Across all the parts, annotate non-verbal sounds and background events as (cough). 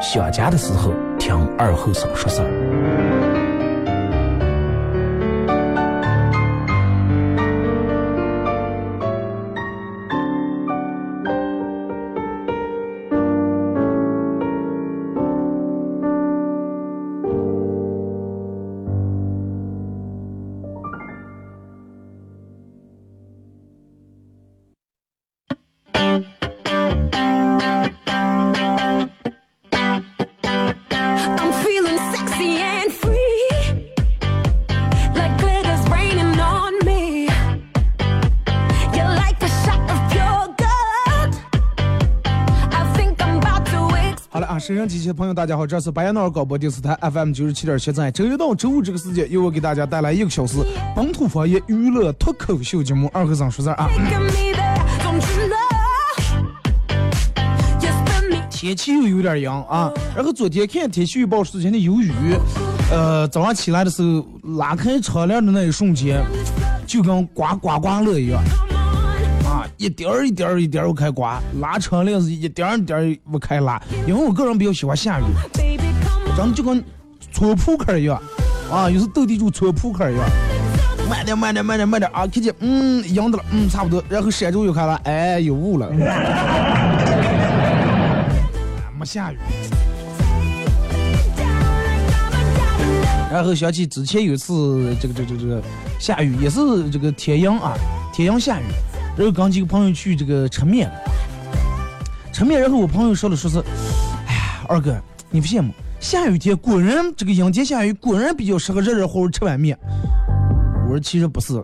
想家的时候，听二后生说事儿。收音机前朋友，大家好，这是白彦淖尔广播电视台 FM 九十七点七，在周一到周五这个时间，由我给大家带来一个小时本土方言娱乐脱口秀节目。二和尚说事儿啊。天气又有点阳啊，然后昨天看天气预报说今天有雨，呃，早上起来的时候拉开窗帘的那一瞬间，就跟刮刮刮乐一样。一点儿一点儿一点儿开刮，拉窗帘是一点儿一点儿不开拉，因为我个人比较喜欢下雨，真的就跟搓扑克一样，啊，又是斗地主搓扑克一样，慢点慢点慢点慢点啊，看见嗯赢的了，嗯差不多，然后闪住又看了，哎有雾了，(laughs) 没下雨，然后想起之前有一次这个这个这个下雨，也是这个天阳啊，天阳下雨。然后跟几个朋友去这个吃面，吃面，然后我朋友说了，说是，哎呀，二哥，你不羡慕？下雨天果然这个阴天下雨果然比较适合热热乎乎吃碗面。我说其实不是，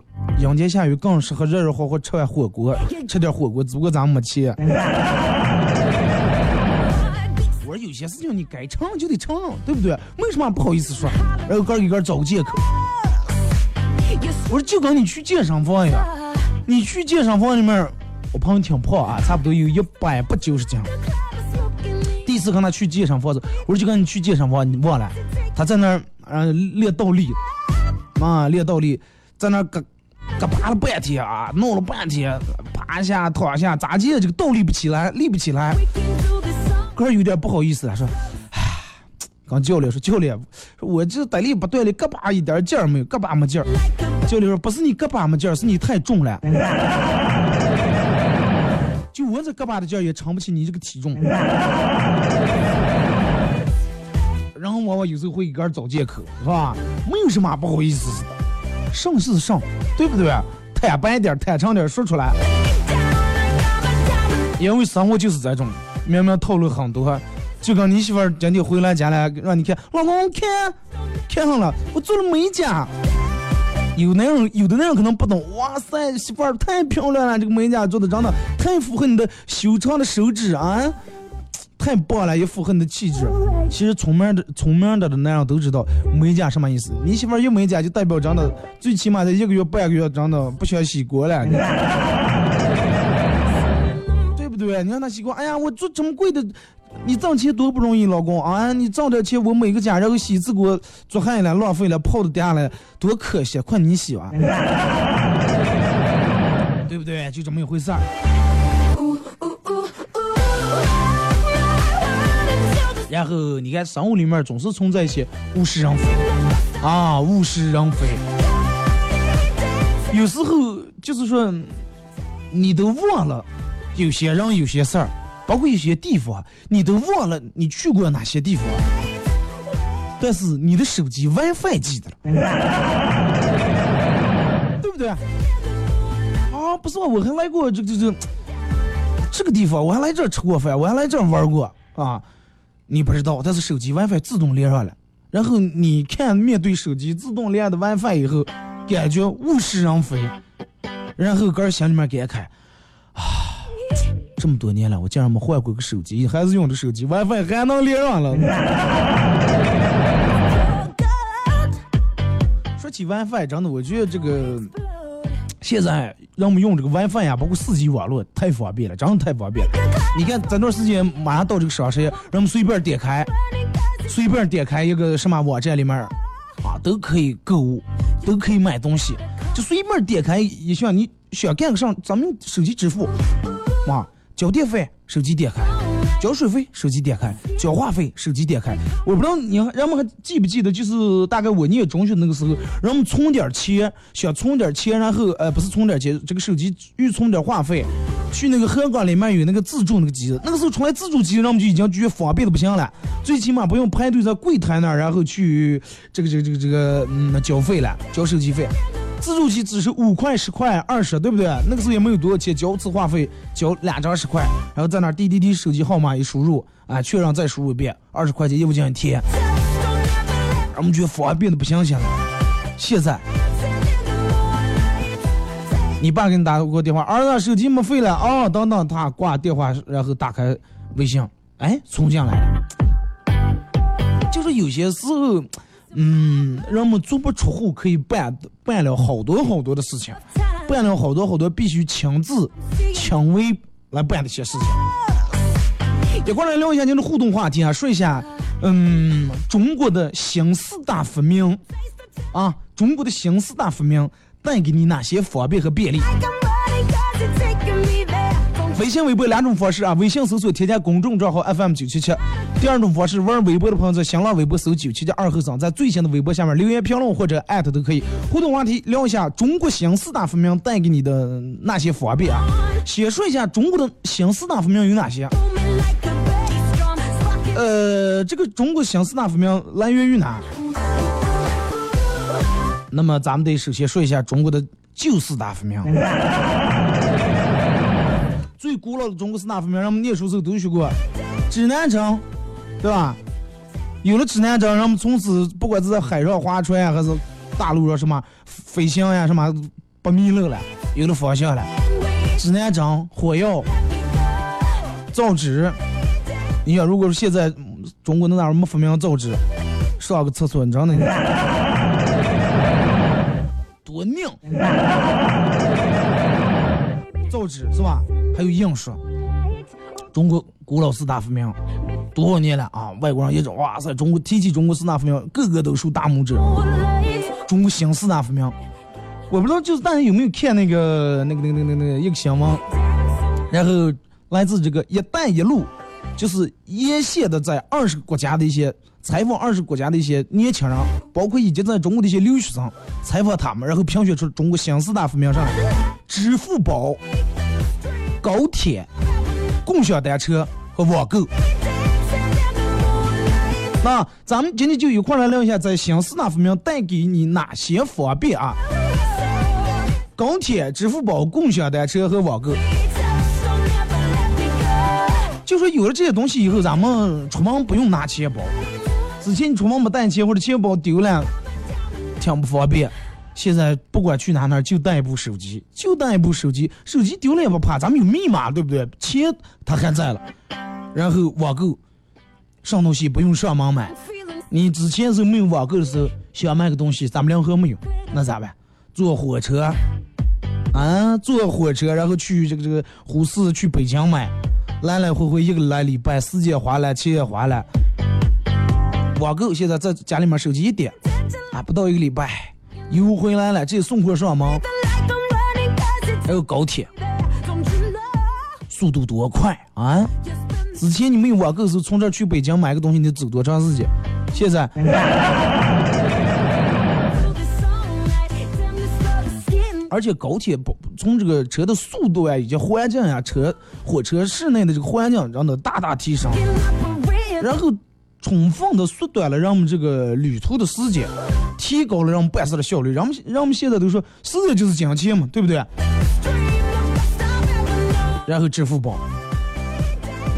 阴天下雨更适合热热乎乎吃碗火锅，吃点火锅，只不过咱没钱。我说有些事情你该承认就得承认，对不对？为什么不好意思说？然后哥给哥找个借口。我说就跟你去健身房一样。你去健身房里面，我朋友挺胖啊，差不多有一百八九十斤。第一次跟他去健身房子，我说就跟你去健身房，你忘了？他在那儿啊练倒立，啊练倒立，在那儿嘎嘎爬了半天啊，弄了半天，爬下躺下，咋地这个倒立不起来，立不起来，哥有点不好意思了，说，教练说，教练，我这带力不对了，胳膊一点劲儿没有，胳膊没劲儿。教练说：“不是你胳膊没劲儿，是你太重了。(laughs) 就我这胳膊的劲儿也撑不起你这个体重。然后我我有时候会给个找借口，是吧？没有什么不好意思的，上是上，对不对？坦白点，坦诚点，说出来。因为生活就是这种，明明套路很多，就跟你媳妇儿今天回来家了，让你看，老公看，看上了，我做了美甲。”有男人有的那种可能不懂，哇塞，媳妇儿太漂亮了，这个美甲做的真的太符合你的修长的手指啊，太棒了，也符合你的气质。其实聪明的聪明的的男人都知道美甲什么意思。你媳妇儿有美甲就代表真的，最起码在一个月半个月真的不需要洗锅了，(laughs) 对不对？你让他洗锅，哎呀，我做这么贵的你挣钱多不容易，老公啊！你挣点钱，我每个家然后洗一次锅做饭了，浪费了，泡的掉了，多可惜！快你洗吧，(laughs) 对不对？就这么一回事儿。然后你看，生活里面总是存在一些物是人非啊，物是人非。有时候就是说，你都忘了有些人、有些事儿，包括一些地方，你都忘了你去过哪些地方，但是你的手机 WiFi 记得了，(laughs) 对不对？啊，不是吧？我还来过这这这这个地方，我还来这吃过饭，我还来这玩过啊。你不知道，但是手机 WiFi 自动连上了，然后你看面对手机自动连的 WiFi 以后，感觉物是人非，然后个心里面感慨啊，这么多年了，我竟然没换过个手机，还是用的手机 WiFi 还能连上了。(laughs) 说起 WiFi，真的，我觉得这个。现在让我们用这个 WiFi 呀，包括四 G 网络太方便了，真的太方便了。你看这段时间马上到这个双十一，让我们随便点开，随便点开一个什么网站里面，啊，都可以购物，都可以买东西，就随便点开一项，你想干个啥，咱们手机支付，啊，交电费，手机点开。交水费，手机点开；交话费，手机点开。我不知道你人们还记不记得，就是大概我念中学那个时候，人们存点钱，想存点钱，然后呃不是存点钱，这个手机预存点话费，去那个河港里面有那个自助那个机子，那个时候出来自助机，人们就已经觉得方便的不行了，最起码不用排队在柜台那儿，然后去这个这个这个这个嗯交费了，交手机费。自助机只是五块、十块、二十，对不对？那个时候也没有多少钱，交一次话费，交两张十块，然后在那滴滴滴手机号码一输入，啊，确认再输入一遍，二十块钱业务进行贴。我们觉得方便的不行行了。现在，你爸给你打过电话，儿子手机没费了啊，等等，他挂电话，然后打开微信，哎，存进来了。就是有些时候。嗯，人们足不出户可以办办了好多好多的事情，办了好多好多必须亲自 (laughs) 亲为来办的一些事情。一块来聊一下您的互动话题啊，说一下，嗯，中国的新四大发明啊，中国的新四大发明带给你哪些方便和便利？微信、微博两种方式啊，微信搜索添加公众账号 FM 九七七。第二种方式，玩微博的朋友在新浪微博搜九七七二后生，在最新的微博下面留言评论或者艾特都可以。互动话题聊一下中国新四大发明带给你的那些方便啊。先说一下中国的新四大发明有哪些？呃，这个中国新四大发明来源于哪？那么咱们得首先说一下中国的旧四大发明。最古老的中国四大发明，人们念书时候都学过，指南针，对吧？有了指南针，人们从此不管是在海上划船呀，还是大陆上什么飞行呀，什么不迷路了，有了方向了。指南针、火药、造纸，你想，如果是现在中国那哪没发明造纸，上个厕所你知道那 (laughs) 多拧。造纸是吧？还有印刷，中国古老四大发明，多少年了啊？外国人一种，哇塞！中国提起中国四大发明，个个都竖大拇指。中国新四大发明，我不知道就是大家有没有看那个那个那个那个那个一个新闻，然后来自这个“一带一路”，就是沿线的在二十个国家的一些采访二十国家的一些年轻人，包括以及在中国的一些留学生，采访他们，然后评选出中国新四大发明上来。支付宝、高铁、共享单车和网购。那咱们今天就一块来聊一下，在新四大发明带给你哪些方便啊？高铁、支付宝、共享单车和网购。就说有了这些东西以后，咱们出门不用拿钱包。之前你出门没带钱或者钱包丢了，挺不方便。现在不管去哪哪就带一部手机，就带一部手机，手机丢了也不怕，咱们有密码，对不对？钱它还在了。然后网购，上东西不用上门买。你之前是没有网购的时候，想买个东西，咱们两河没有，那咋办？坐火车，啊，坐火车，然后去这个这个呼市去北京买，来来回回一个来礼拜，时间花了，钱也花了。网购现在在家里面手机一点，啊，不到一个礼拜，邮回来了，这送货上门。还有高铁，速度多快啊！之前你没有网购时，从这去北京买个东西，你得走多长时间？现在。(laughs) 而且高铁不从这个车的速度啊，以及环境呀，车火车室内的这个环境让它大大提升，然后充分的缩短了让我们这个旅途的时间，提高了让我们办事的效率。让我们让我们现在都说，时间就是金钱嘛，对不对？然后支付宝，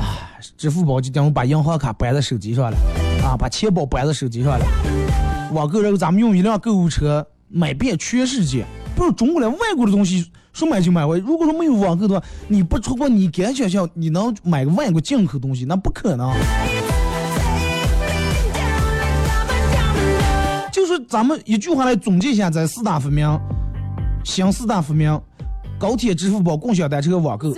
啊，支付宝就等于把银行卡摆在手机上了，啊，把钱包摆在手机上了。网购然后咱们用一辆购物车买遍全世界。不是中国的，外国的东西说买就买。我如果说没有网购的话，你不出国，你敢想象你能买个外国进口东西？那不可能。就是咱们一句话来总结一下，在四大发明，新四大发明，高铁、支付宝、共享单车、网购。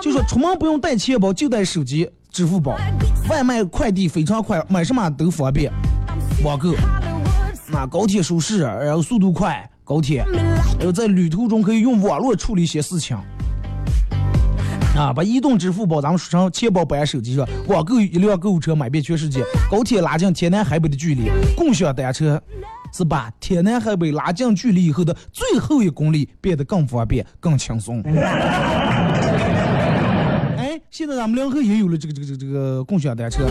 就说出门不用带钱包，就带手机、支付宝，外卖快递非常快，买什么都方便。网购，那高铁舒适，然后速度快。高铁，然后在旅途中可以用网络处理一些事情，啊，把移动支付宝咱们说成钱包摆手机上，网购一辆购物车买遍全世界，高铁拉近天南海北的距离，共享单车是把天南海北拉近距离以后的最后一公里变得更方便、更轻松。(laughs) 哎，现在咱们两河也有了这个这个这个这个共享单车。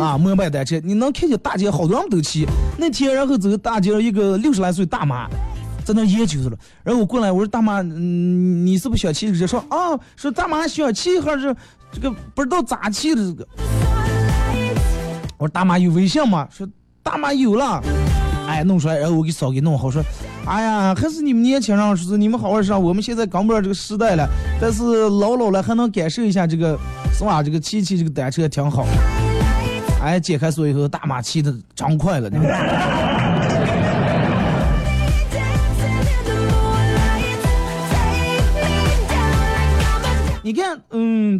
啊，摩拜单车，你能看见大街好多人都骑。那天，然后走大街上，一个六十来岁大妈在那研究着了。然后我过来，我说大妈，嗯，你是不是想骑这个？说啊，说大妈小气，还是这个不知道咋气的这个。我说大妈有微信吗？说大妈有了。哎，弄出来，然后我给扫给弄好。说，哎呀，还是你们年轻人说你们好好上。我们现在赶不上这个时代了，但是老老了还能感受一下这个，是吧？这个骑骑这个单车挺好。哎，解开锁以后，大马骑的长快了。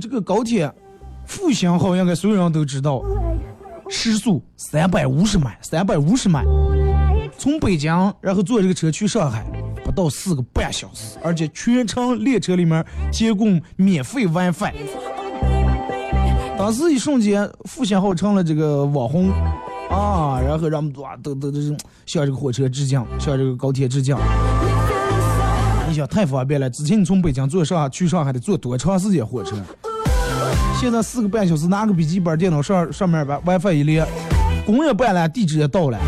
这个高铁复兴号应该所有人都知道，时速三百五十迈，三百五十迈，从北京然后坐这个车去上海，不到四个半小时，而且全程列车里面提供免费 WiFi。当时一瞬间，复兴号成了这个网红啊，然后让我们哇都都都向这个火车致敬，向这个高铁致敬。你想太方便了，之前你从北京坐上去上海得坐多长时间火车？现在四个半小时，拿个笔记本电脑上上面把 WiFi 一连，工也办了，地址也到了。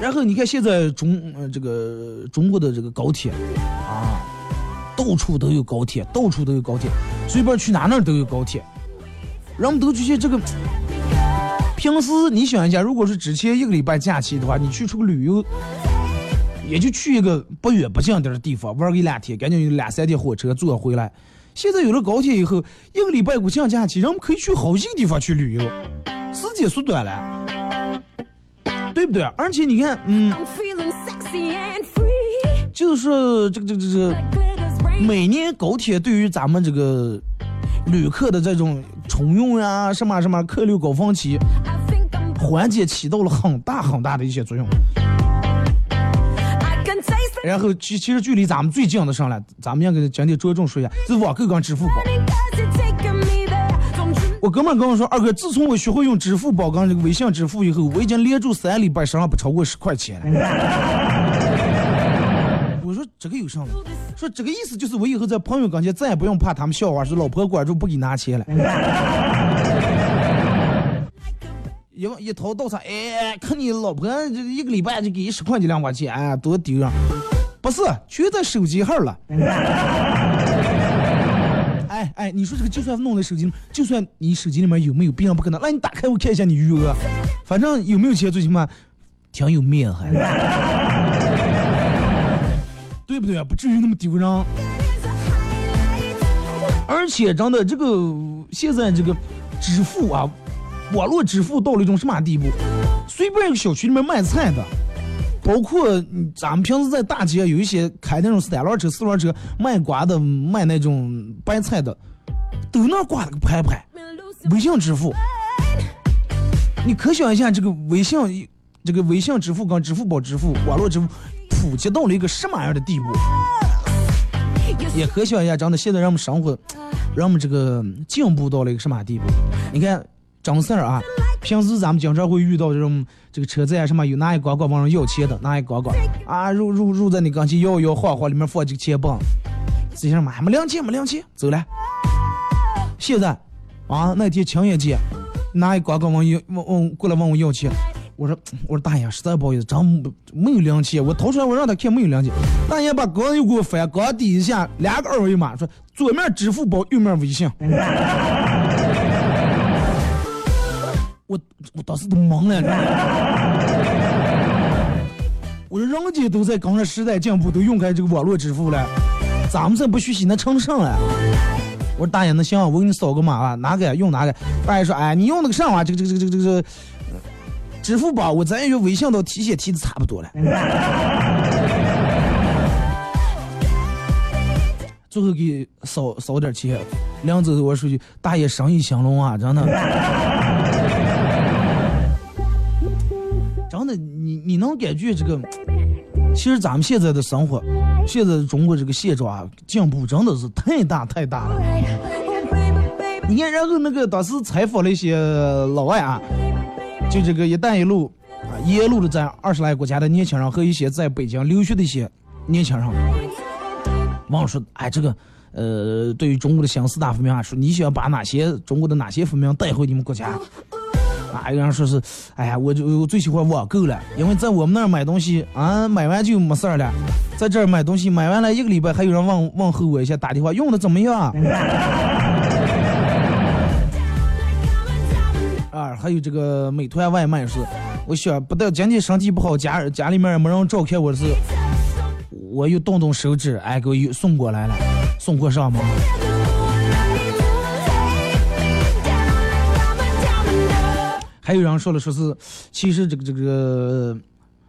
然后你看现在中呃这个中国的这个高铁啊。到处都有高铁，到处都有高铁，随便去哪哪都有高铁。人们都觉得这个，平时你想一下，如果是之前一个礼拜假期的话，你去出个旅游，也就去一个不远不近点的地方玩个一两天，赶紧有两三天火车坐回来。现在有了高铁以后，一个礼拜国庆假期，人们可以去好几个地方去旅游，时间缩短了，对不对？而且你看，嗯，就是这个这个这个。每年高铁对于咱们这个旅客的这种重用啊，什么什么客流高峰期缓解起到了很大很大的一些作用。然后其其实距离咱们最近的上来，咱们要给讲点着重说一下，是网购跟支付宝。我哥们跟我说，二哥，自从我学会用支付宝跟这个微信支付以后，我已经连住三礼拜身上不超过十块钱了。(laughs) 我说这个有啥？说这个意思就是我以后在朋友跟前再也不用怕他们笑话，说老婆管住不给拿钱了。一一掏到场，哎，看你老婆这一个礼拜就给一十块钱两块钱，哎多丢啊！不是，全在手机号了。哎哎，你说这个就算弄在手机，就算你手机里面有没有，必然不可能。那你打开我看一下你余额，反正有没有钱最起码挺有面还。对不对啊？不至于那么丢人。而且真的，这个现在这个支付啊，网络支付到了一种什么地步？随便一个小区里面卖菜的，包括咱们平时在大街有一些开那种三轮车、四轮车卖瓜的、卖那种白菜的，都那挂了个牌牌，微信支付。你可想一下，这个微信、这个微信支付跟支付宝支付、网络支付普及到了一个什么样的地步？也可想一下，真的现在让我们生活，让我们这个进步到了一个什么地步？你看，张四儿啊，平时咱们经常会遇到这种这个车子啊什么，有拿一光光往上要钱的，拿一光光啊，入入入在你跟前摇摇晃晃，里面放几个钱包，自己上嘛，没零钱没零钱，走了。现在啊，那天情人节，拿一光光往要往往过来问我要钱。我说我说大爷，实在不好意思，真没有零钱。我掏出来，我让他看没有零钱。大爷把刚又给我翻，刚底下两个二维码，说左面支付宝，右面微信。我我当时都懵了。(laughs) 我说人家都在跟着时代进步，都用开这个网络支付了，咱们这不学习那成上了？我说大爷，那行，我给你扫个码啊，哪个用哪个？大爷说，哎，你用那个上啊，这个这个这个这个这个。支付宝，我咱也用微信都提现提的差不多了。最后给扫扫点钱，两走我说句，大爷生意兴隆啊，真的，你你能感觉这个？其实咱们现在的生活，现在中国这个现状啊，进步真的是太大太大了。你看，然后那个当时采访了一些老外啊。就这个“一带一路”啊，沿路的在二十来个国家的年轻人和一些在北京留学的一些年轻人，忘说，哎，这个，呃，对于中国的新四大发明啊，说你想把哪些中国的哪些发明带回你们国家？啊，有人说是，哎呀，我就我最喜欢网购了，因为在我们那儿买东西啊，买完就没事儿了，在这儿买东西买完了一个礼拜，还有人问问候我一下，打电话用的怎么样？(laughs) 啊，还有这个美团外卖是，我想不到今天身体不好，家家里面没人照看我是，我又动动手指，哎，给我又送过来了，送货上门。还有人说了，说是其实这个这个，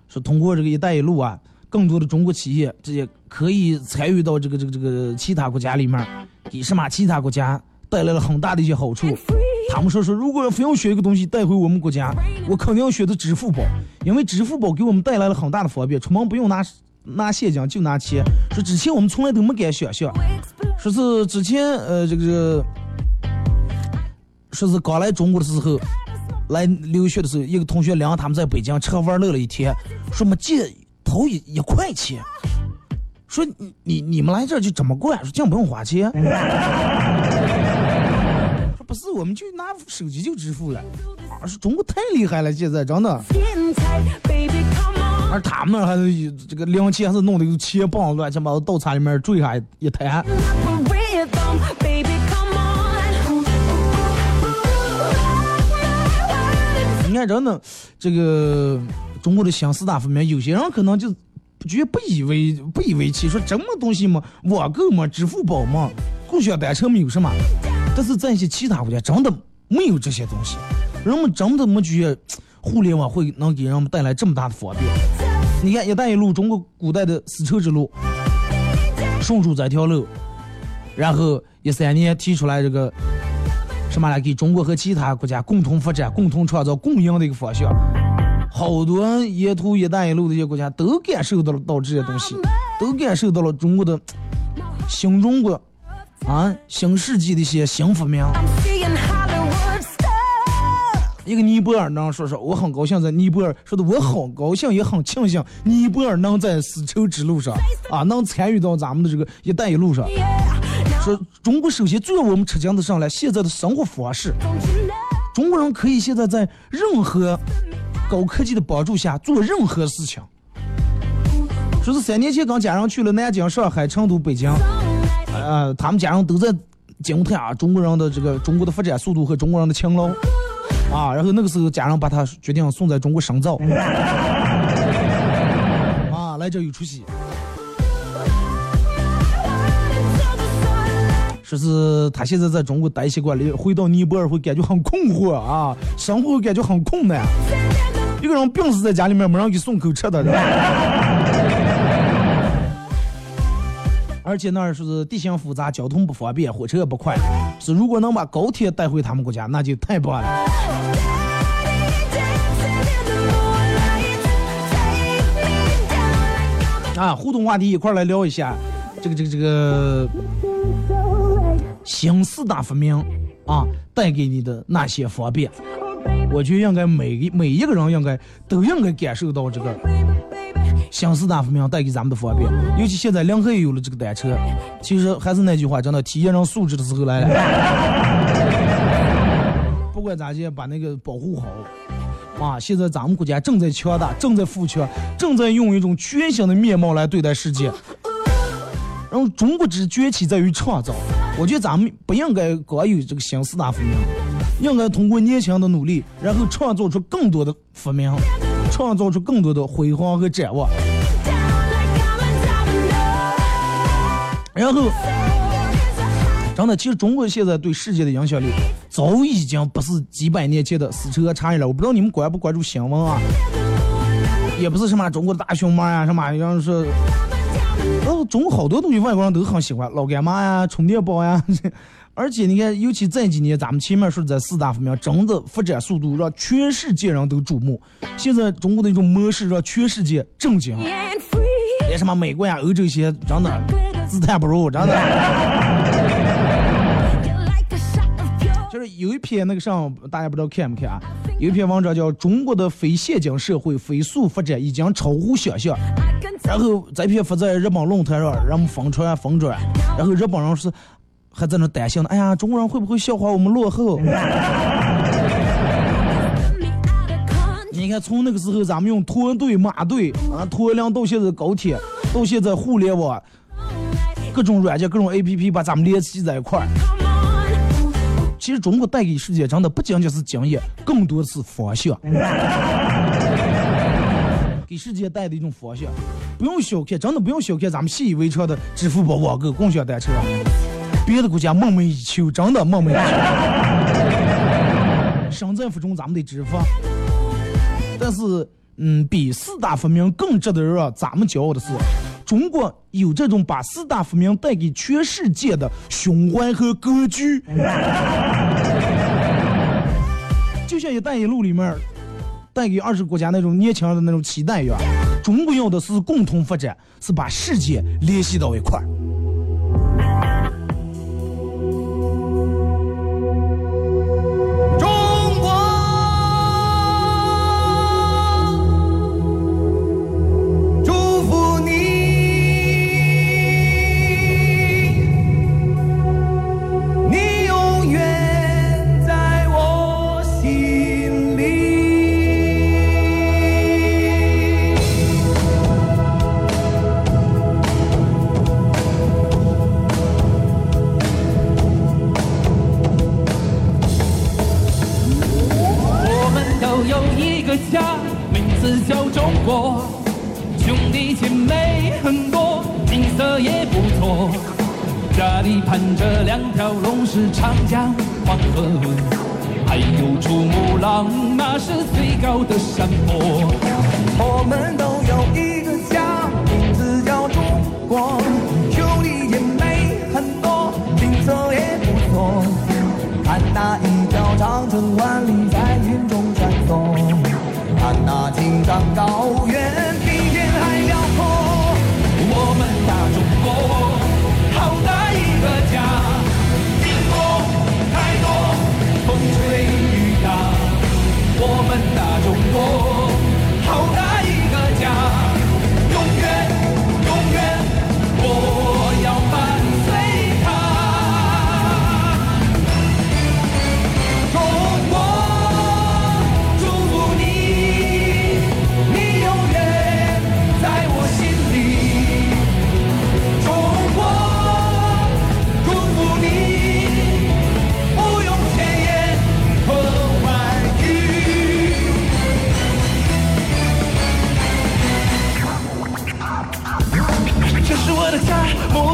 说通过这个“一带一路”啊，更多的中国企业这些可以参与到这个这个这个其他国家里面，给什么其他国家带来了很大的一些好处。他们说说，如果要非要选一个东西带回我们国家，我肯定要选择支付宝，因为支付宝给我们带来了很大的方便，出门不用拿拿现金，就拿钱。说之前我们从来都没敢想象，说是之前呃这个，说是刚来中国的时候，来留学的时候，一个同学领他们在北京吃喝玩乐了一天，说没借投一一块钱，说你你你们来这就这么过，说这样不用花钱。(laughs) 不是，我们就拿手机就支付了。啊，是中国太厉害了，现在真的。而他们那还是这个零钱还是弄的个钱棒，乱七八糟倒茶里面坠下一滩。你看，真的，这个中国的新四大发明，有些人可能就觉得不以为不以为奇，说这么东西嘛，网购嘛，支付宝嘛，共享单车没有什么。但是在一些其他国家真的没有这些东西，人们真的没觉得互联网会能给人们带来这么大的方便。你看“一带一路”，中国古代的丝绸之路，顺出这条路，然后一三年提出来这个什么来给中国和其他国家共同发展、共同创造共赢的一个方向。好多沿途“一带一路”的一些国家都感受到了到这些东西，都感受到了中国的新中国。啊，新世纪的一些新发明。一个尼泊尔能说说，我很高兴在尼泊尔，说的我很高兴也很庆幸，尼泊尔能在丝绸之路上啊，能参与到咱们的这个“一带一路”上。说中国首先最让我们吃惊的上来，现在的生活方式，中国人可以现在在任何高科技的帮助下做任何事情。说是三年前跟家人去了南京、上海、成都、北京。呃，他们家人都在惊叹啊，中国人的这个中国的发展速度和中国人的勤劳啊。然后那个时候，家人把他决定送在中国深造 (laughs) 啊，来这有出息。说是他现在在中国待习惯了，回到尼泊尔会感觉很困惑啊，生活感觉很困难。一个人病死在家里面，没人给送口吃的，是吧？而且那儿是地形复杂，交通不方便，火车也不快。是如果能把高铁带回他们国家，那就太棒了。啊，互动话题一块来聊一下，这个这个这个新四大发明啊，带给你的那些方便。我觉得应该每每一个人应该都应该感受到这个新四大发明带给咱们的方便。尤其现在临海有了这个单车，其实还是那句话，真的体验人素质的时候来了。(laughs) 不管咋地，把那个保护好。啊！现在咱们国家正在强大，正在富强，正在用一种全新的面貌来对待世界。然后中国之崛起在于创造，我觉得咱们不应该光有这个新四大发明，应该通过年轻的努力，然后创造出更多的发明，创造出更多的辉煌和展望。然后。真的，其实中国现在对世界的影响力早已经不是几百年前的死扯茶叶了。我不知道你们关不关注新闻啊？也不是什么中国的大熊猫呀，什么要是，哦，中国好多东西外国人都很喜欢，老干妈呀，充电宝呀。(laughs) 而且你看，尤其这几年咱们前面说的四大发明，真的发展速度让全世界人都瞩目。现在中国的一种模式让全世界震惊，连什么美国呀、欧洲些，真的自叹不如，真的。有一篇那个上，大家不知道看没看啊？有一篇文章叫《中国的非现金社会飞速发展已经超乎想象》，然后这篇发在日本论坛上，人们疯传疯转，然后日本人是还在那担心呢，哎呀，中国人会不会笑话我们落后？你看，从那个时候咱们用拖队、马队啊，拖粮到现在高铁，到现在互联网，各种软件、各种 APP 把咱们联系在一块儿。其实中国带给世界真的不仅仅是经验，更多的是方向，(laughs) 给世界带的一种方向。不用小看，真的不用小看咱们习以为常的支付宝网购、共享单车，别的国家梦寐以求，真的梦寐以求。身在福中，咱们得支付。但是，嗯，比四大发明更值得让咱们骄傲的是。中国有这种把四大发明带给全世界的胸怀和格局，(laughs) 就像“一带一路”里面带给二十国家那种年轻人的那种期待一样。中国要的是共同发展，是把世界联系到一块儿。期盼着两条龙是长江黄河，还有珠穆朗玛是最高的山坡。我们都有一个家，名字叫中国，兄弟姐妹很多，景色也不错。看那一条长城万里在云中穿梭，看那青藏高原。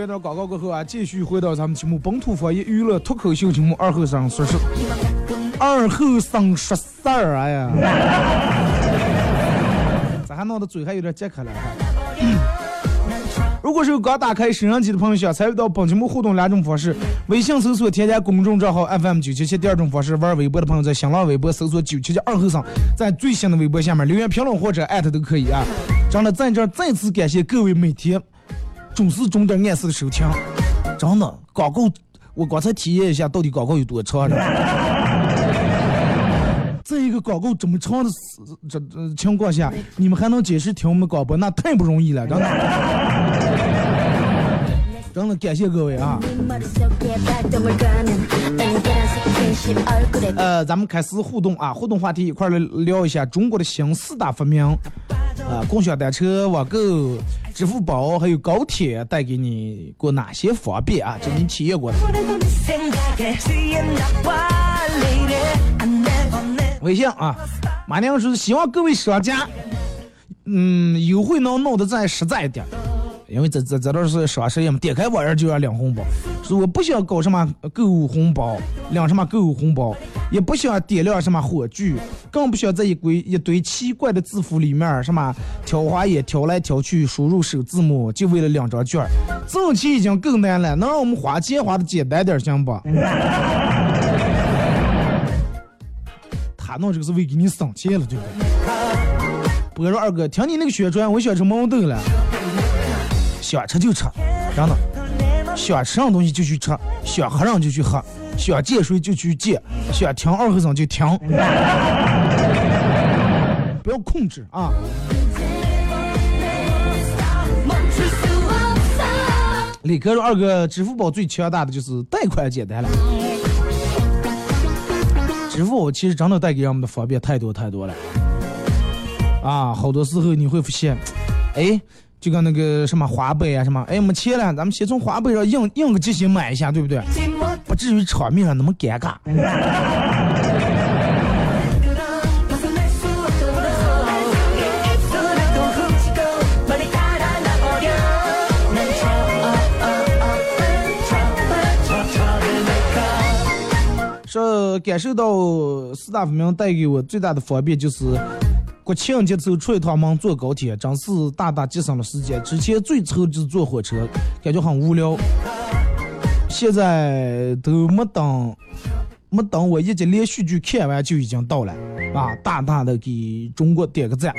这段广告过后啊，继续回到咱们节目《本土方言娱乐脱口秀》节目二后生说事二后生说事儿，哎呀，(laughs) 咋还弄得嘴还有点结开了？(coughs) 如果是刚打开摄像机的朋友，想参与到本节目互动两种方式：微信搜索添加公众账号 FM 九七七；第二种方式，玩微博的朋友在新浪微博搜索九七七二后生，在最新的微博下面留言评论或者艾特都可以啊。真的在这再次感谢各位每天。总是中点按时的收听，真的广告，我刚才体验一下到底广告有多长。(laughs) 在一个广告这么长的这这情况下，你们还能坚持听我们广播，那太不容易了，真的。(laughs) 真的感谢各位啊！呃，咱们开始互动啊，互动话题一块来聊一下中国的新四大发明。啊，共享单车、网购、支付宝还有高铁带给你过哪些方便啊？这你体验过的？微信啊，马亮说希望各位商家，嗯，优惠能弄得再实在一点。因为这这这都是双十一嘛，点开网页就要领红包，说我不想搞什么购物红包，领什么购物红包，也不想点亮什么火炬，更不想在一堆一堆奇怪的字符里面什么挑花眼挑来挑去，输入首字母，就为了两张券，挣钱已经够难了，能让我们花钱花的简单点行不？(laughs) 他弄这个是为给你省钱了，对不对？不说二哥，听你那个宣传，我想成矛盾了。想吃就吃，真的，想吃上东西就去吃，想喝上就去喝，想见谁就去见，想听二和尚就听，(laughs) 不要控制啊！李哥说：“二哥，支付宝最强大的就是贷款简单了。支付宝其实真的带给人们的方便太多太多了啊！好多时候你会发现，哎。”就跟那个什么花呗啊什么，哎没钱了，咱们先从花呗上硬硬个急先买一下，对不对？不至于场面上那么尴尬。说感受到四大发明带给我最大的方便就是。国庆节走出一趟门坐高铁，真是大大节省了时间。之前最愁就是坐火车，感觉很无聊。现在都没等，没等我一集连续剧看完就已经到了，啊！大大的给中国点个赞。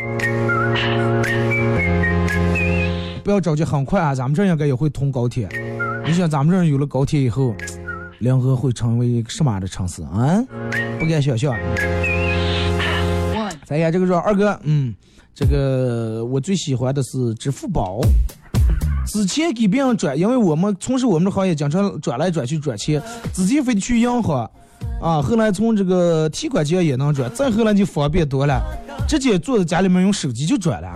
不要着急，很快啊，咱们这应该也会通高铁。你想，咱们这有了高铁以后，临河会成为一个什么样的城市啊？不敢想象。哎呀，这个说二哥，嗯，这个我最喜欢的是支付宝。之前给别人转，因为我们从事我们的行业，经常转来转去转钱，之前非得去银行，啊，后来从这个提款机也能转，再后来就方便多了，直接坐在家里面用手机就转了。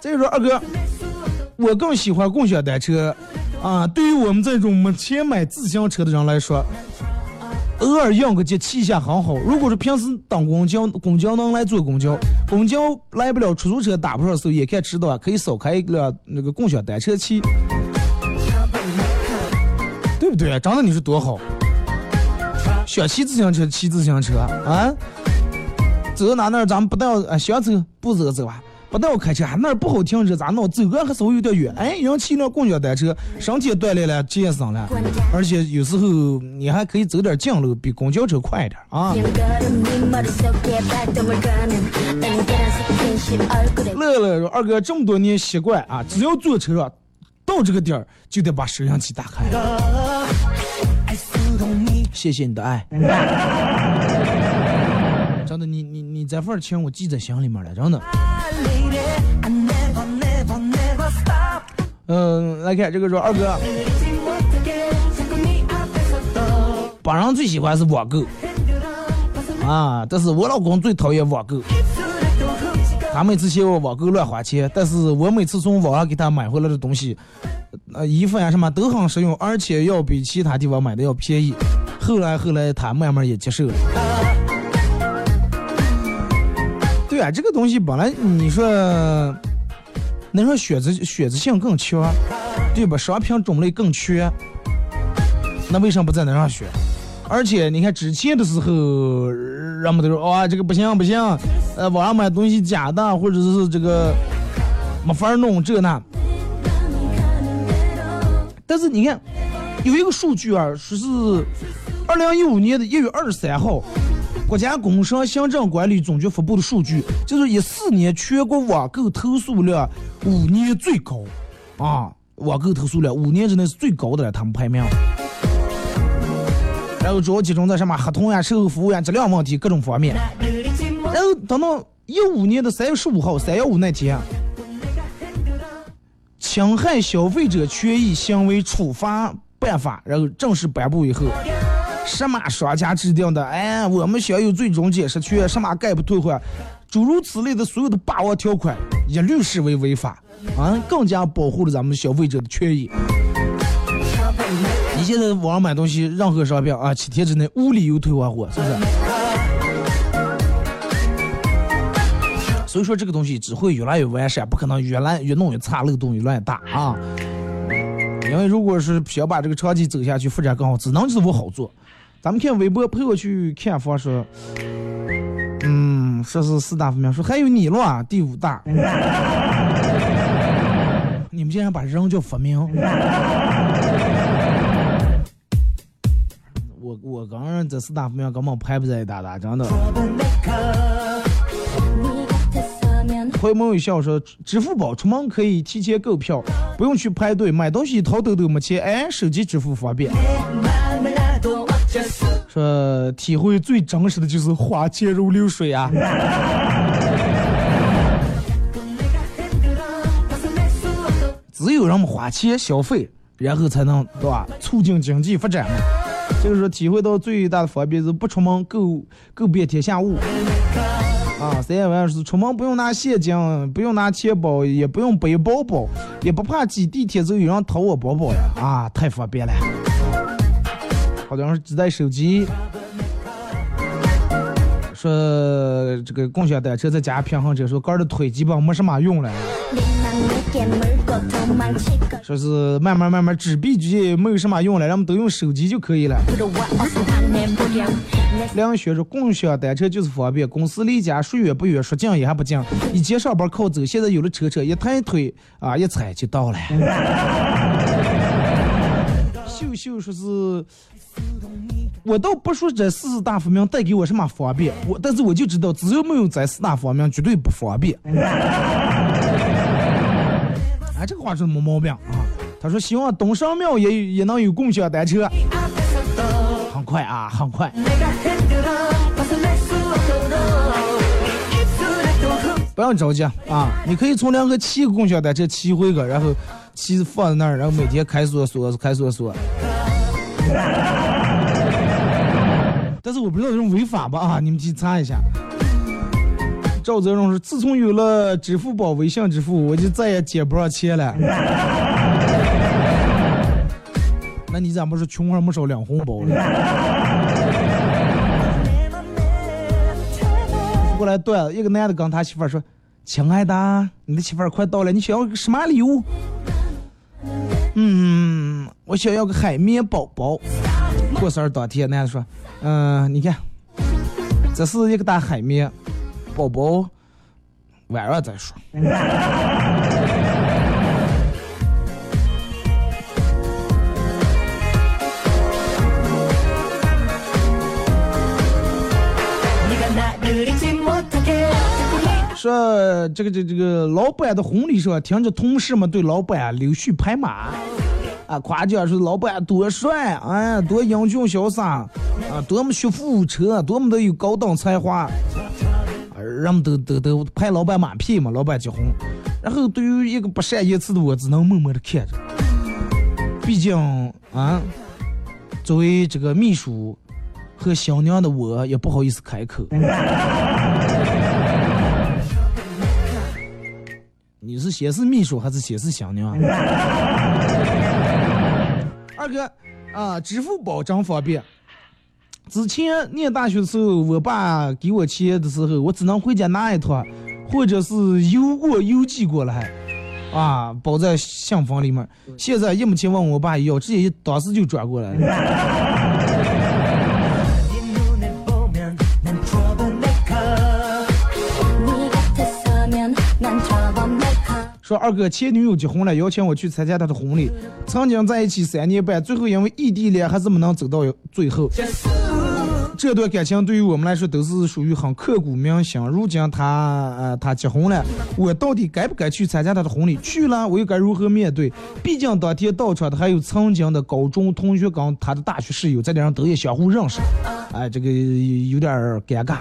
再说二哥。我更喜欢共享单车，啊，对于我们这种没钱买自行车的人来说，偶尔应个节骑一下很好。如果是平时等公交，公交能来坐公交，公交来不了，出租车打不上的时候，也可以知道可以少开一辆那个共享单车骑，对不对？真的你说多好？想骑自行车骑自行车啊，走到哪哪咱们不带啊，想走不走走吧。不带我开车，那儿不好停车，咋弄？走个还稍微有点远。哎，人骑辆共享单车，身体锻炼了，健身了，而且有时候你还可以走点近路，比公交车快一点啊。乐乐说：“二哥这么多年习惯啊，只要坐车上到这个点儿，就得把摄像机打开。(laughs) ”谢谢你的爱。(laughs) 真的，你你你这份情我记在心里面了，真的。嗯，来看这个说二哥，本人最喜欢是网购啊，但是我老公最讨厌网购，他每次嫌我网购乱花钱，但是我每次从网上给他买回来的东西，呃，衣服呀什么都很实用，而且要比其他地方买的要便宜。后来后来他慢慢也接受了。对啊，这个东西本来你说。能说选择选择性更强，对吧？商品种类更缺，那为什么不在那上选？而且你看之前的时候，人们都说哇，这个不行不行，呃，网上买东西假的，或者是这个没法弄这那。但是你看，有一个数据啊，说是二零一五年的一月二十三号。国家工商行政管理总局发布的数据，就是一四年全国网购投诉量五年最高，啊，网购投诉量五年之内是最高的了，他们排名。然后主要集中在什么合同呀、售后服务呀、质量问题各种方面。然后等到一五年的三月十五号，三幺五那天，侵害消费者权益行为处罚办法然后正式颁布以后。什么商家制定的？哎，我们享有最终解释权，什么概不退换，诸如此类的所有的霸王条款，一律视为违法，啊，更加保护了咱们消费者的权益。你现在网上买东西，任何商品啊，七天之内无理由退换货，是不是？所以说这个东西只会越来越完善，不可能越来越弄越差，漏洞越来越大啊。因为如果是想把这个长期走下去，发展更好，只能是我好做。咱们看微博朋友去看房说，嗯，说是四大方面，说还有你了，第五大。(laughs) 你们竟然把人叫发明？(laughs) 我我刚刚这四大方面根本排不在一大大，真的。回眸一笑说，支付宝出门可以提前购票，不用去排队，买东西掏兜都没钱，哎，手机支付方便。说体会最真实的就是花钱如流水啊！只有人们花钱消费，然后才能对吧？促进经济发展嘛。这个时候体会到最大的方便是不出门购购遍天下物啊！三万是出门不用拿现金，不用拿钱包，也不用背包包，也不怕挤地铁时候有人偷我包包呀！啊，太方便了。好多人只带手机，说这个共享单车再加平衡车，说哥的腿基本没什么用了。说是慢慢慢慢纸币机没有什么用了，人们都用手机就可以了。梁雪说共享单车就是方便，公司离家说远不远，说近也还不近，以前上班靠走，现在有了车车，一抬腿啊一踩就到了。(laughs) 秀秀说是。我倒不说这四大发明带给我什么方便，我但是我就知道，只要没有这四大发明，绝对不方便。哎，这个话说的没毛病啊。他说希望东山庙也也能有共享单车，很快啊，很快。不要着急啊，你可以从两个骑个共享单车骑回个，然后骑放在那儿，然后每天开锁锁开锁锁。(laughs) 但是我不知道这种违法吧啊？你们去查一下。赵泽荣说：“自从有了支付宝、微信支付，我就再也借不上钱了。(laughs) ”那你咋不是穷还没少两红包呢？过来断一个男的跟他媳妇说：“亲爱的，你的媳妇快到了，你想要个什么礼物？”嗯，我想要个海绵宝宝。过生日当天，男的说：“嗯、你看，这是一个大海绵。”宝宝，晚上再说。”说这个这这个老板的婚礼上，听着同事们对老板溜须拍马，啊，夸奖说老板多帅，哎，多英俊潇洒，啊，多么学富五车，多么的有高档才华，人们都都都拍老板马屁嘛，老板结婚。然后对于一个不善言辞的我，只能默默的看着。毕竟啊，作为这个秘书和新娘的我，也不好意思开口。(laughs) 你是先是秘书还是先是新娘？(laughs) 二哥啊，支付宝真方便。之前念大学的时候，我爸给我钱的时候，我只能回家拿一趟，或者是邮过邮寄过来，啊，包在信封里面。现在一毛钱问我爸要，直接当时就转过来了。(laughs) 说二哥前女友结婚了，邀请我去参加她的婚礼。曾经在一起三年半，最后因为异地恋还是没能走到最后。这段感情对于我们来说都是属于很刻骨铭心。如今他呃他结婚了，我到底该不该去参加他的婚礼？去了我又该如何面对？毕竟当天到场的还有曾经的高中同学跟他的大学室友，在这上都也相互认识。哎，这个有点尴尬。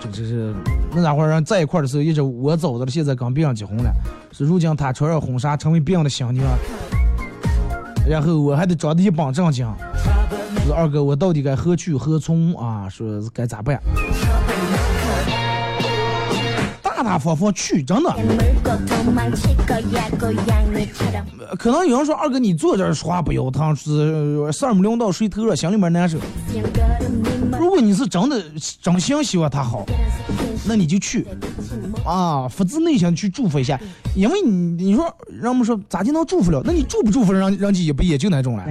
这这是。那家伙人在一块的时候一直我走着了，现在跟别人结婚了。是如今他穿上婚纱成为别人的新娘，然后我还得装的一本正经。说二哥，我到底该何去何从啊？说该咋办？大大方方去，真的。可能有人说二哥你坐这儿说话不腰疼，是事儿没轮到谁头上，心里面难受。如果你是真的真心希望他好。那你就去，啊，发自内心去祝福一下，因为你你说人们说咋就能祝福了？那你祝不祝福人，人家也不也就那种了，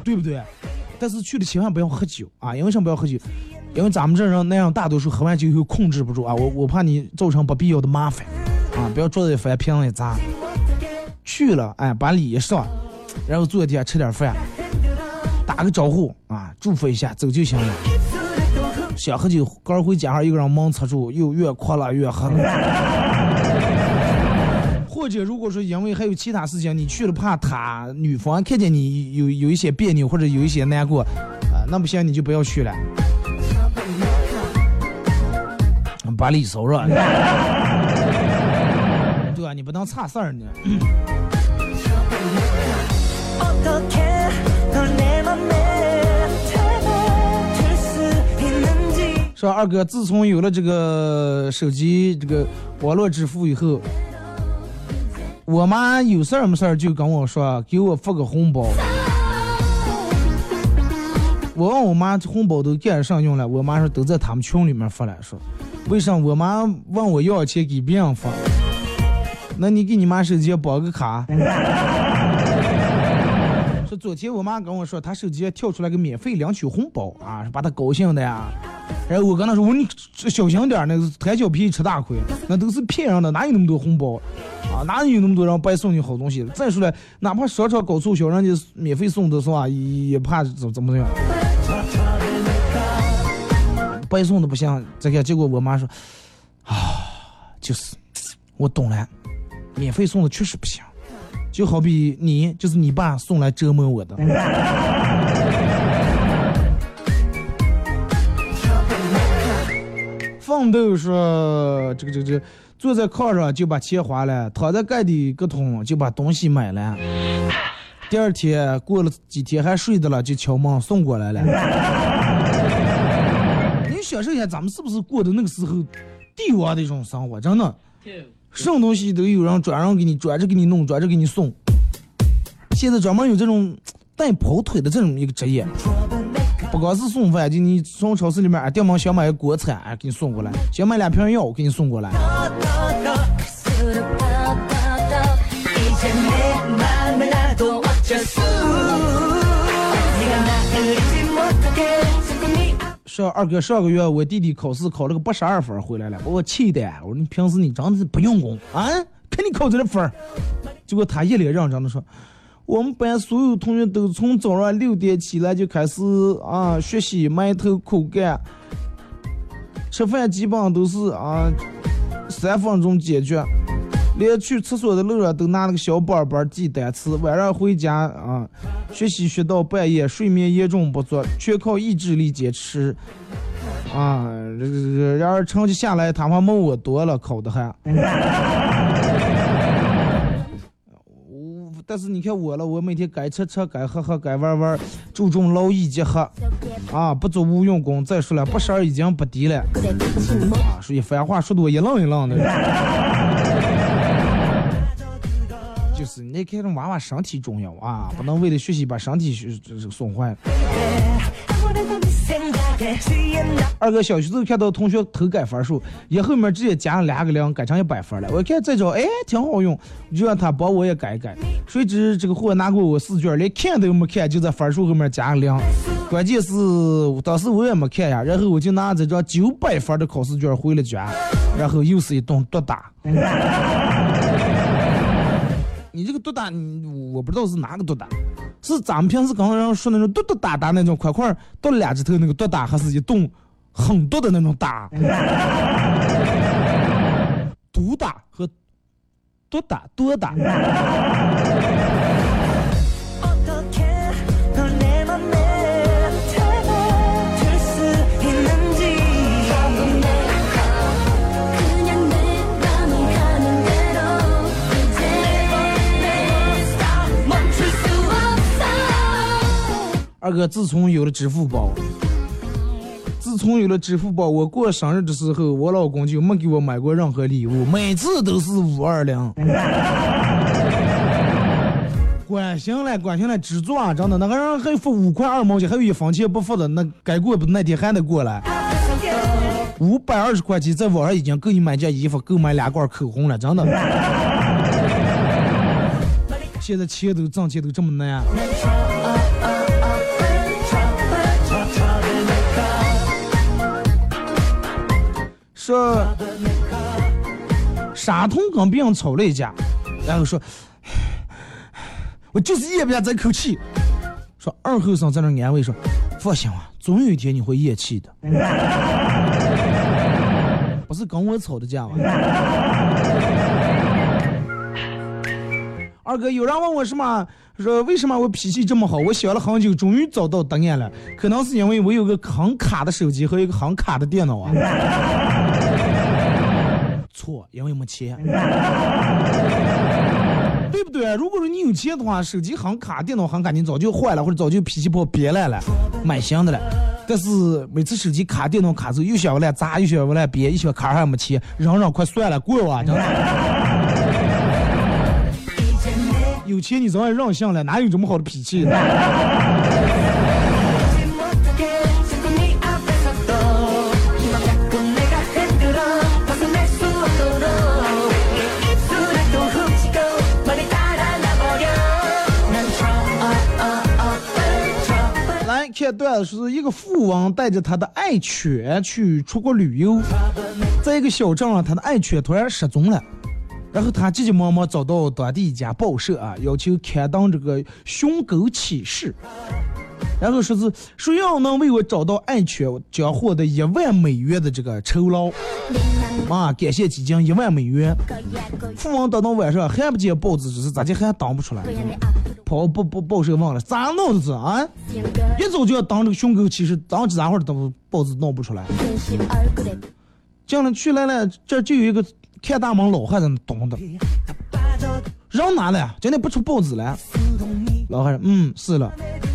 对不对？但是去了千万不要喝酒啊，因为什么不要喝酒？因为咱们这人那样大多数喝完酒以后控制不住啊，我我怕你造成不必要的麻烦，啊，不要桌子一翻瓶子一砸。去了，哎，把礼一上，然后坐下吃点饭，打个招呼啊，祝福一下，走就行了。想喝酒，刚回家上一个人忙擦住，又越哭了越喝。或者如果说因为还有其他事情，你去了怕他女方看见你有有一些别扭或者有一些难过，啊，那不行你就不要去了。把礼收了，(laughs) 对啊，你不能差事儿呢。说二哥，自从有了这个手机这个网络支付以后，我妈有事儿没事儿就跟我说给我发个红包。我问我妈这红包都干啥用了，我妈说都在他们群里面发了。说为啥我妈问我要钱给别人发？那你给你妈手机绑个卡。说昨天我妈跟我说，她手机跳出来个免费领取红包啊，把她高兴的呀。然后我跟他说：“我说你小心点那个贪小便宜吃大亏，那都是骗人的，哪有那么多红包啊？哪有那么多人白送你好东西？再说了，哪怕商场搞促销，人家免费送的是吧？也怕怎怎么样？白送的不行。这个结果我妈说：啊，就是，我懂了，免费送的确实不行，就好比你就是你爸送来折磨我的。”奋斗说：“这个这个这个，坐在炕上就把钱花了，躺在盖的个桶就把东西买了。第二天过了几天还睡着了，就敲门送过来了。(laughs) 你想象一下，咱们是不是过的那个时候帝王的一种生活？真的，什么东西都有人专人给你专着给你弄，专着给你送。现在专门有这种带跑腿的这种一个职业。”不光是送饭，就你从超市里面电门想买个锅铲，给你送过来；想买两瓶药，给你送过来。上二哥，上个月我弟弟考试考了个八十二分回来了，把我气的。我说你平时你真的是不用功啊，看你考这个分儿。结果他一脸认真的说，我们班所有同学都从早上六点起来就开始啊学习，埋头苦干，吃饭基本上都是啊三分钟解决。连去厕所的路上都拿那个小本本记单词，晚上回家啊，学习学到半夜，睡眠严重不足，全靠意志力坚持。啊，这这这，然而成绩下来，他还没我多了，考的还。但是你看我了，我每天该吃吃，该喝喝，该玩玩，注重劳逸结合，啊，不做无用功。再说了，八十二已经不低了，啊，所以番话说的我一愣一愣的。(laughs) 就是你看，这娃娃身体重要啊，不能为了学习把身体这这损坏。二哥小学时候看到同学偷改分数，一后面直接加了两个零，改成一百分了。我看这招哎挺好用，就让他帮我也改一改。谁知这个货拿过我试卷，连看都没看，就在分数后面加个零。关键是当时我也没看呀，然后我就拿这张九百分的考试卷回了家，然后又是一顿毒打。(laughs) 你这个毒打，我不知道是哪个毒打，是咱们平时刚刚说那种嘟嘟打打那种块块到两指头那个毒打，还是一顿很毒的那种打？毒打和毒打多打。二哥，自从有了支付宝，从有了支付宝，我过生日的时候，我老公就没给我买过任何礼物，(laughs) 每次都是五二零。(laughs) 关心了，关心了，知足啊！真的，那个人还付五块二毛钱，还有一分钱不付的，那该过不那天还得过来。(laughs) 五百二十块钱在网上已经够你买件衣服，够买两罐口红了，真的。现在钱都挣钱都这么难。说傻通跟别人吵了一架，然后说，我就是咽不下这口气。说二后生在那安慰说，放心吧，总有一天你会咽气的。不是跟我吵的架吗？二哥，有人问我什么？说为什么我脾气这么好？我想了很久，终于找到答案了。可能是因为我有个很卡的手机和一个很卡的电脑啊。错，因为没钱，(laughs) 对不对？如果说你有钱的话，手机很卡，电脑很卡，你早就坏了，或者早就脾气不好别来了，买新的了。但是每次手机卡、电脑卡之后，又想过来砸，又想过来别，一想卡还没钱，嚷嚷快算了，过啊！真的。(laughs) 有钱你早晚让性了，哪有这么好的脾气？片段是一个富翁带着他的爱犬去出国旅游，在一个小镇上，他的爱犬突然失踪了，然后他急急忙忙找到当地一家报社啊，要求刊登这个寻狗启事，然后说是谁要能为我找到爱犬，将获得一万美元的这个酬劳，妈，感谢基金一万美元。富翁等到晚上还不见报纸，只是咋的还登不出来。跑报报报社问了，咋弄的是啊？一早就要当这个胸口，其实，当这咋会儿都报纸弄不出来。进了去来了，这就有一个看大门老汉在那等着。人哪了？今天不出报纸了？老汉说嗯是了。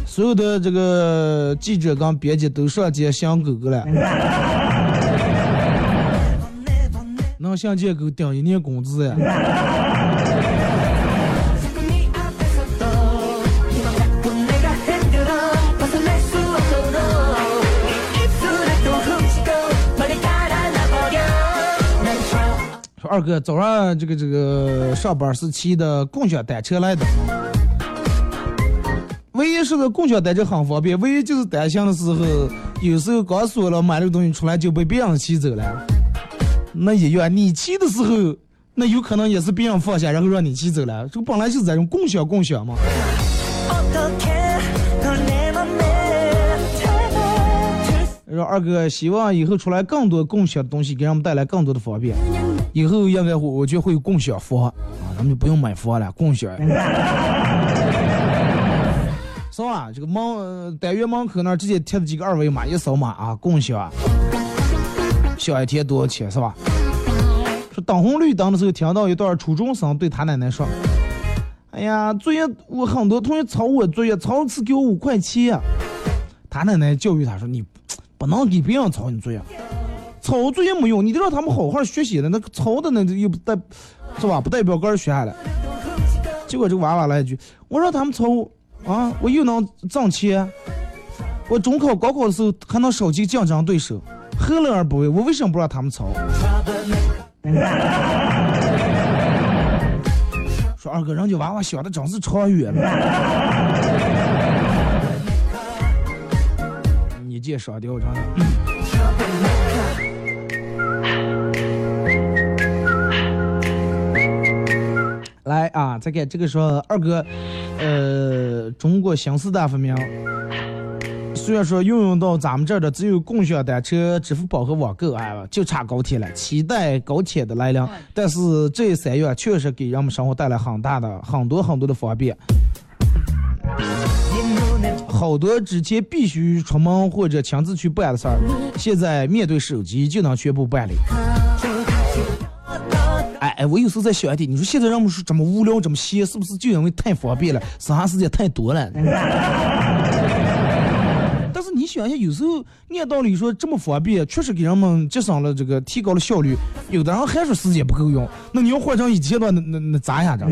所有的这个记者跟编辑都上街想狗狗了。(laughs) 能想借狗顶一年工资呀？说二哥早上这个这个上班是骑的共享单车来的。唯一是个共享单车很方便，唯一就是担心的时候，有时候刚说了买了个东西出来就被别人骑走了。那一样，你骑的时候，那有可能也是别人放下，然后让你骑走了。这个本来就是这种共享共享嘛。说二哥，希望以后出来更多共享的东西，给人们带来更多的方便。以后应该会我觉得会有共享房啊，咱们就不用买房了，共享。是吧？这个门单元门口那儿直接贴了几个二维码，一扫码啊，共享啊。小一天多少钱是吧？说等红绿灯的时候，听到一段初中生对他奶奶说：“哎呀，作业我很多同学抄我作业，抄一次给我五块钱。”他奶奶教育他说：“你。(tsk) ”不能给别人抄你作业，抄作业没用，你得让他们好好学习的。那抄的那又不代，是吧？不代表个人学下来。结果这个娃娃来一句：“我让他们抄啊，我又能挣钱。我中考、高考的时候还能少几竞争对手，何乐而不为？我为什么不让他们抄？” (laughs) 说二哥，人家娃娃想的真是长远了。(laughs) 介绍的，我唱的。(laughs) 来啊，再给这个说二哥，呃，中国新四大发明，虽然说运用到咱们这儿的只有共享单车、支付宝和网购，哎，就差高铁了。期待高铁的来临，但是这三样确实给人们生活带来很大的、很多很多的方便。好多之前必须出门或者亲自去办的事儿，现在面对手机就能全部办理。我有时候在想一点，你说现在人们说这么无聊，这么闲，是不是就因为太方便了，剩下时间太多了？(laughs) 但是你想一下，有时候按道理说这么方便，确实给人们节省了这个，提高了效率。有的人还说时间不够用，那你要换成以前的那那那咋样着？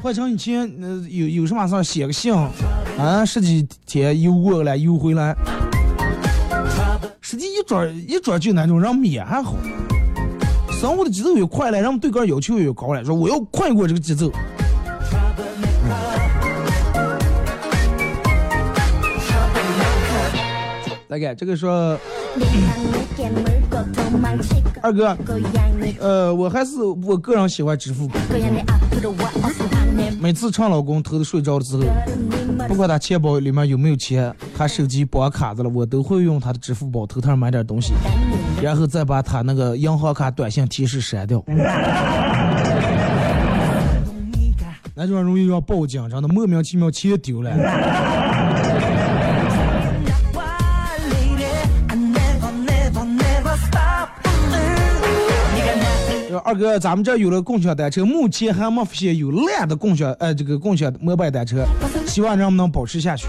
换成以前，那有有什么事写个信，啊，十几天邮过来邮回来，实际一转一转就那种让米还好。生活的节奏越快了，人们对个要求越高了，说我要快过这个节奏。大概这个说。二哥，呃，我还是我个人喜欢支付宝。每次趁老公偷的睡着了之后，不管他钱包里面有没有钱，他手机绑卡子了，我都会用他的支付宝偷偷买点东西，然后再把他那个银行卡短信提示删掉。(laughs) 那就容易让报警，真的莫名其妙钱丢了。二哥，咱们这有了共享单车，目前还没发现有烂的共享，呃，这个共享摩拜单车，希望人们能保持下去。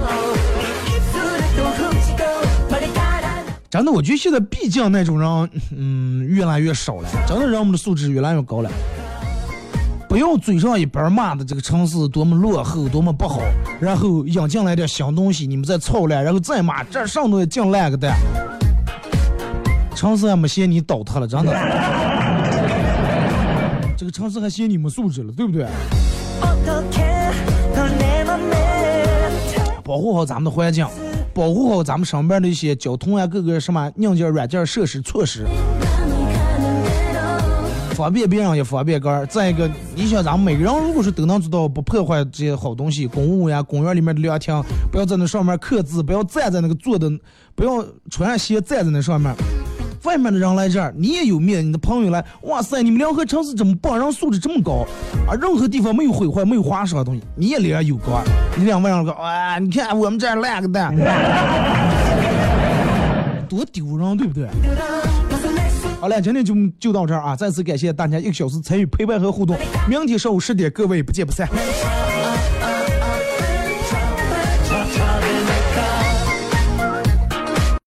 真的，我觉得现在毕竟那种人，嗯，越来越少了。真的，人们的素质越来越高了。不要嘴上一边骂的这个城市多么落后，多么不好，然后引进来点新东西，你们再操烂，然后再骂这上头也进烂个蛋，城市还没嫌你倒塌了，真的。这个城市还嫌你没素质了，对不对？保护好咱们的环境，保护好咱们身边的一些交通啊，各个什么硬件、软件设施措施，方便别人也方便个儿。再一个，你想咱们每个人如果是都能做到不破坏这些好东西，公物呀、公园里面的凉亭，不要在那上面刻字，不要站在那个坐的，不要穿鞋站在那上面。外面的人来这儿，你也有面。你的朋友来，哇塞，你们辽河城市这么棒，人素质这么高，啊，任何地方没有毁坏，没有划伤的东西，你也脸上有光。你两外人说，哇，你看我们这儿烂个蛋，(laughs) 多丢人，对不对？好了，今天就就到这儿啊！再次感谢大家一个小时参与陪伴和互动。明天上午十点，各位不见不散。